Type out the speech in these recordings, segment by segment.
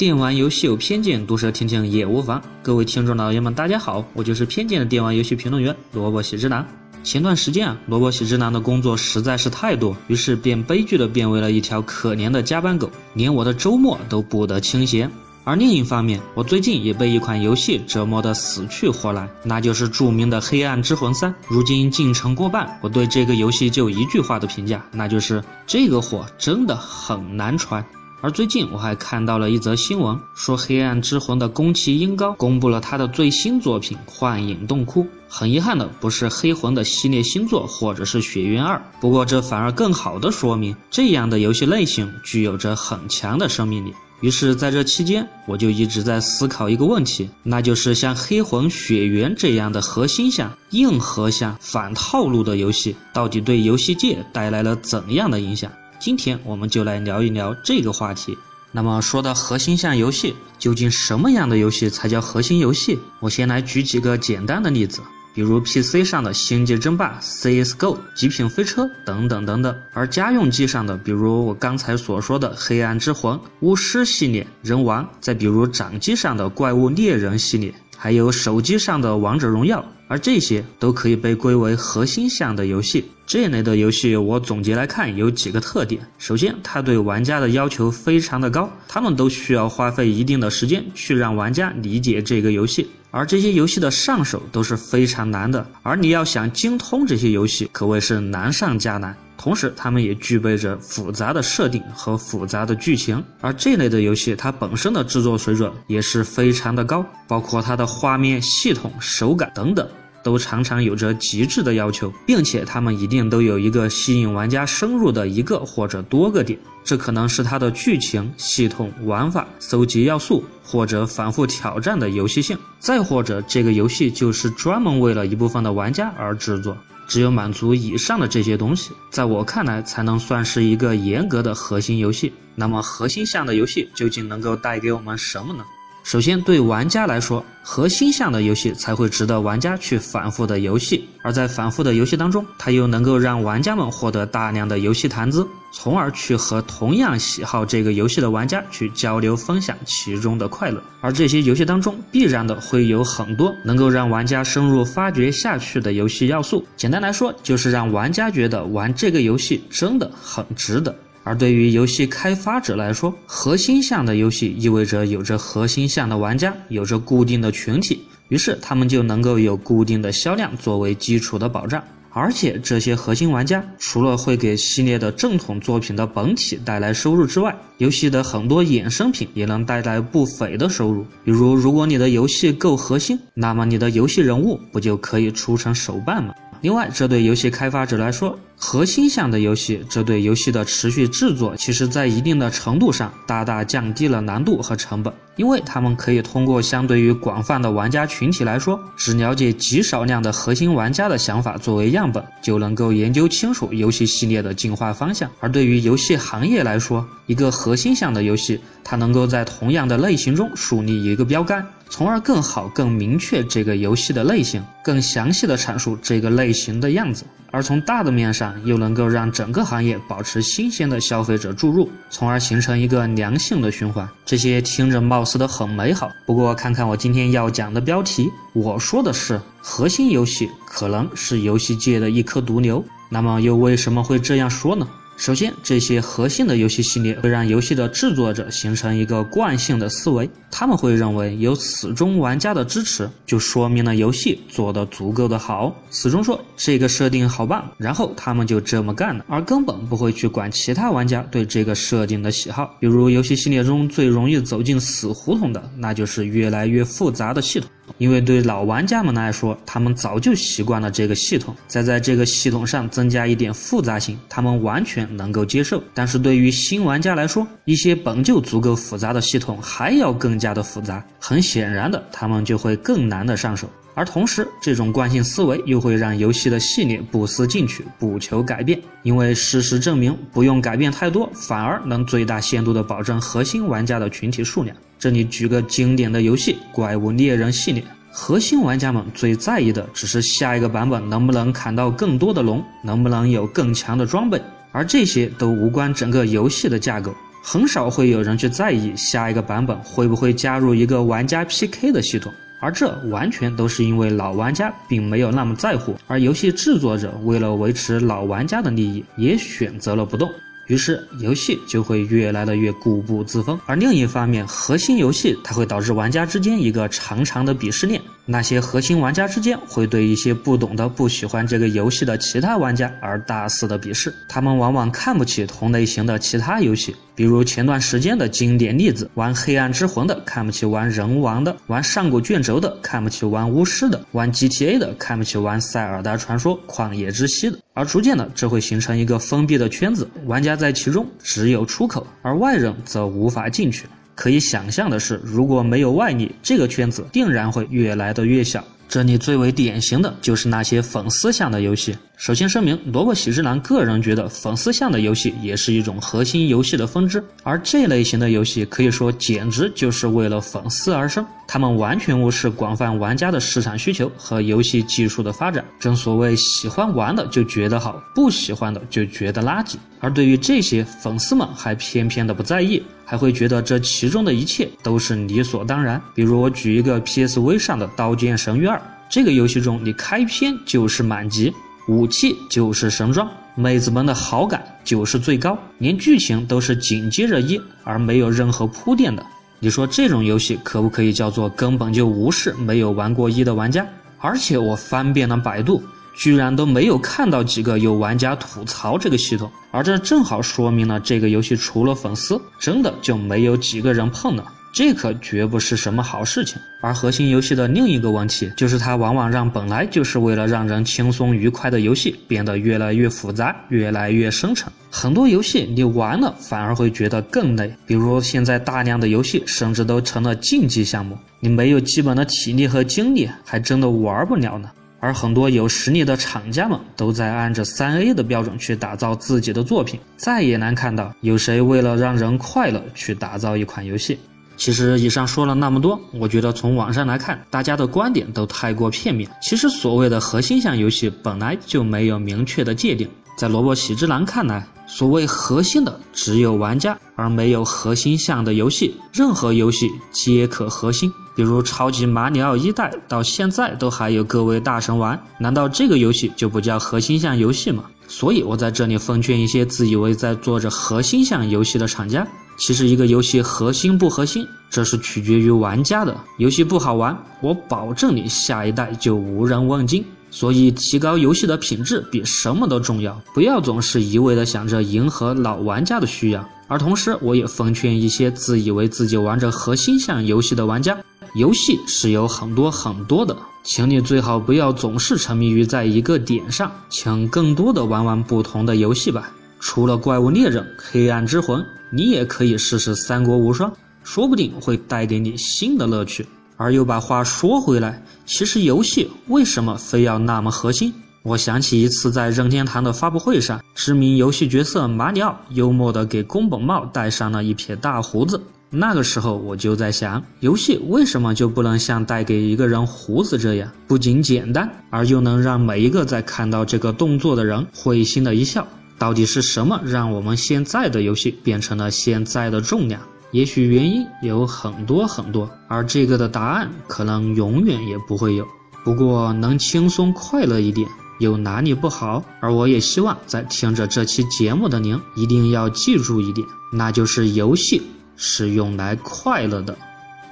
电玩游戏有偏见，毒舌听听也无妨。各位听众老爷们，大家好，我就是偏见的电玩游戏评论员萝卜喜之郎。前段时间啊，萝卜喜之郎的工作实在是太多，于是便悲剧的变为了一条可怜的加班狗，连我的周末都不得清闲。而另一方面，我最近也被一款游戏折磨得死去活来，那就是著名的《黑暗之魂三》。如今进程过半，我对这个游戏就一句话的评价，那就是这个火真的很难传。而最近我还看到了一则新闻，说《黑暗之魂》的宫崎英高公布了他的最新作品《幻影洞窟》。很遗憾的，不是黑魂的系列新作，或者是《血缘二》。不过这反而更好的说明，这样的游戏类型具有着很强的生命力。于是，在这期间，我就一直在思考一个问题，那就是像《黑魂》《血缘》这样的核心向、硬核向、反套路的游戏，到底对游戏界带来了怎样的影响？今天我们就来聊一聊这个话题。那么说到核心向游戏，究竟什么样的游戏才叫核心游戏？我先来举几个简单的例子，比如 PC 上的《星际争霸》、CS:GO、极品飞车等等等等。而家用机上的，比如我刚才所说的《黑暗之魂》、巫师系列、人王，再比如掌机上的《怪物猎人》系列。还有手机上的王者荣耀，而这些都可以被归为核心向的游戏。这类的游戏，我总结来看有几个特点：首先，它对玩家的要求非常的高，他们都需要花费一定的时间去让玩家理解这个游戏，而这些游戏的上手都是非常难的，而你要想精通这些游戏，可谓是难上加难。同时，他们也具备着复杂的设定和复杂的剧情，而这类的游戏它本身的制作水准也是非常的高，包括它的画面、系统、手感等等，都常常有着极致的要求，并且他们一定都有一个吸引玩家深入的一个或者多个点，这可能是它的剧情、系统、玩法、搜集要素，或者反复挑战的游戏性，再或者这个游戏就是专门为了一部分的玩家而制作。只有满足以上的这些东西，在我看来才能算是一个严格的核心游戏。那么，核心向的游戏究竟能够带给我们什么呢？首先，对玩家来说，核心向的游戏才会值得玩家去反复的游戏，而在反复的游戏当中，它又能够让玩家们获得大量的游戏谈资，从而去和同样喜好这个游戏的玩家去交流分享其中的快乐。而这些游戏当中，必然的会有很多能够让玩家深入发掘下去的游戏要素。简单来说，就是让玩家觉得玩这个游戏真的很值得。而对于游戏开发者来说，核心向的游戏意味着有着核心向的玩家，有着固定的群体，于是他们就能够有固定的销量作为基础的保障。而且这些核心玩家除了会给系列的正统作品的本体带来收入之外，游戏的很多衍生品也能带来不菲的收入。比如，如果你的游戏够核心，那么你的游戏人物不就可以出成手办吗？另外，这对游戏开发者来说，核心向的游戏，这对游戏的持续制作，其实在一定的程度上大大降低了难度和成本，因为他们可以通过相对于广泛的玩家群体来说，只了解极少量的核心玩家的想法作为样本，就能够研究清楚游戏系列的进化方向。而对于游戏行业来说，一个核心向的游戏，它能够在同样的类型中树立一个标杆。从而更好、更明确这个游戏的类型，更详细的阐述这个类型的样子。而从大的面上，又能够让整个行业保持新鲜的消费者注入，从而形成一个良性的循环。这些听着貌似的很美好，不过看看我今天要讲的标题，我说的是核心游戏可能是游戏界的一颗毒瘤。那么又为什么会这样说呢？首先，这些核心的游戏系列会让游戏的制作者形成一个惯性的思维，他们会认为有死忠玩家的支持，就说明了游戏做得足够的好。死忠说这个设定好棒，然后他们就这么干了，而根本不会去管其他玩家对这个设定的喜好。比如游戏系列中最容易走进死胡同的，那就是越来越复杂的系统。因为对老玩家们来说，他们早就习惯了这个系统，再在这个系统上增加一点复杂性，他们完全能够接受。但是对于新玩家来说，一些本就足够复杂的系统还要更加的复杂，很显然的，他们就会更难的上手。而同时，这种惯性思维又会让游戏的系列不思进取，不求改变。因为事实证明，不用改变太多，反而能最大限度地保证核心玩家的群体数量。这里举个经典的游戏《怪物猎人》系列，核心玩家们最在意的只是下一个版本能不能砍到更多的龙，能不能有更强的装备，而这些都无关整个游戏的架构。很少会有人去在意下一个版本会不会加入一个玩家 PK 的系统，而这完全都是因为老玩家并没有那么在乎，而游戏制作者为了维持老玩家的利益，也选择了不动。于是游戏就会越来的越固步自封，而另一方面，核心游戏它会导致玩家之间一个长长的鄙视链。那些核心玩家之间会对一些不懂的、不喜欢这个游戏的其他玩家而大肆的鄙视，他们往往看不起同类型的其他游戏，比如前段时间的经典例子：玩《黑暗之魂》的看不起玩《人王》的，玩《上古卷轴》的看不起玩《巫师》的，玩 GTA 的看不起玩《塞尔达传说：旷野之息》的。而逐渐的，这会形成一个封闭的圈子，玩家在其中只有出口，而外人则无法进去。可以想象的是，如果没有外力，这个圈子定然会越来的越小。这里最为典型的就是那些粉丝向的游戏。首先声明，萝卜喜之郎个人觉得粉丝向的游戏也是一种核心游戏的分支，而这类型的游戏可以说简直就是为了粉丝而生。他们完全无视广泛玩家的市场需求和游戏技术的发展。正所谓，喜欢玩的就觉得好，不喜欢的就觉得垃圾。而对于这些粉丝们，还偏偏的不在意，还会觉得这其中的一切都是理所当然。比如我举一个 PSV 上的《刀剑神域二》。这个游戏中，你开篇就是满级，武器就是神装，妹子们的好感就是最高，连剧情都是紧接着一，而没有任何铺垫的。你说这种游戏可不可以叫做根本就无视没有玩过一的玩家？而且我翻遍了百度，居然都没有看到几个有玩家吐槽这个系统，而这正好说明了这个游戏除了粉丝，真的就没有几个人碰了。这可绝不是什么好事情。而核心游戏的另一个问题，就是它往往让本来就是为了让人轻松愉快的游戏变得越来越复杂、越来越深沉。很多游戏你玩了反而会觉得更累，比如现在大量的游戏甚至都成了竞技项目，你没有基本的体力和精力，还真的玩不了呢。而很多有实力的厂家们都在按着三 A 的标准去打造自己的作品，再也难看到有谁为了让人快乐去打造一款游戏。其实以上说了那么多，我觉得从网上来看，大家的观点都太过片面。其实所谓的核心向游戏本来就没有明确的界定。在萝卜喜之郎看来，所谓核心的只有玩家，而没有核心项的游戏。任何游戏皆可核心，比如超级马里奥一代到现在都还有各位大神玩，难道这个游戏就不叫核心项游戏吗？所以我在这里奉劝一些自以为在做着核心项游戏的厂家。其实一个游戏核心不核心，这是取决于玩家的。游戏不好玩，我保证你下一代就无人问津。所以提高游戏的品质比什么都重要，不要总是一味的想着迎合老玩家的需要。而同时，我也奉劝一些自以为自己玩着核心向游戏的玩家，游戏是有很多很多的，请你最好不要总是沉迷于在一个点上，请更多的玩玩不同的游戏吧。除了怪物猎人、黑暗之魂，你也可以试试三国无双，说不定会带给你新的乐趣。而又把话说回来，其实游戏为什么非要那么核心？我想起一次在任天堂的发布会上，知名游戏角色马里奥幽默地给宫本茂戴上了一撇大胡子。那个时候我就在想，游戏为什么就不能像带给一个人胡子这样，不仅简单，而又能让每一个在看到这个动作的人会心的一笑？到底是什么让我们现在的游戏变成了现在的重量？也许原因有很多很多，而这个的答案可能永远也不会有。不过能轻松快乐一点，有哪里不好？而我也希望在听着这期节目的您一定要记住一点，那就是游戏是用来快乐的。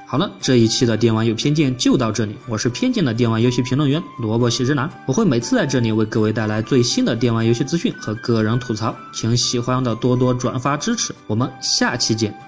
好了，这一期的电玩有偏见就到这里。我是偏见的电玩游戏评论员萝卜喜之男，我会每次在这里为各位带来最新的电玩游戏资讯和个人吐槽，请喜欢的多多转发支持。我们下期见。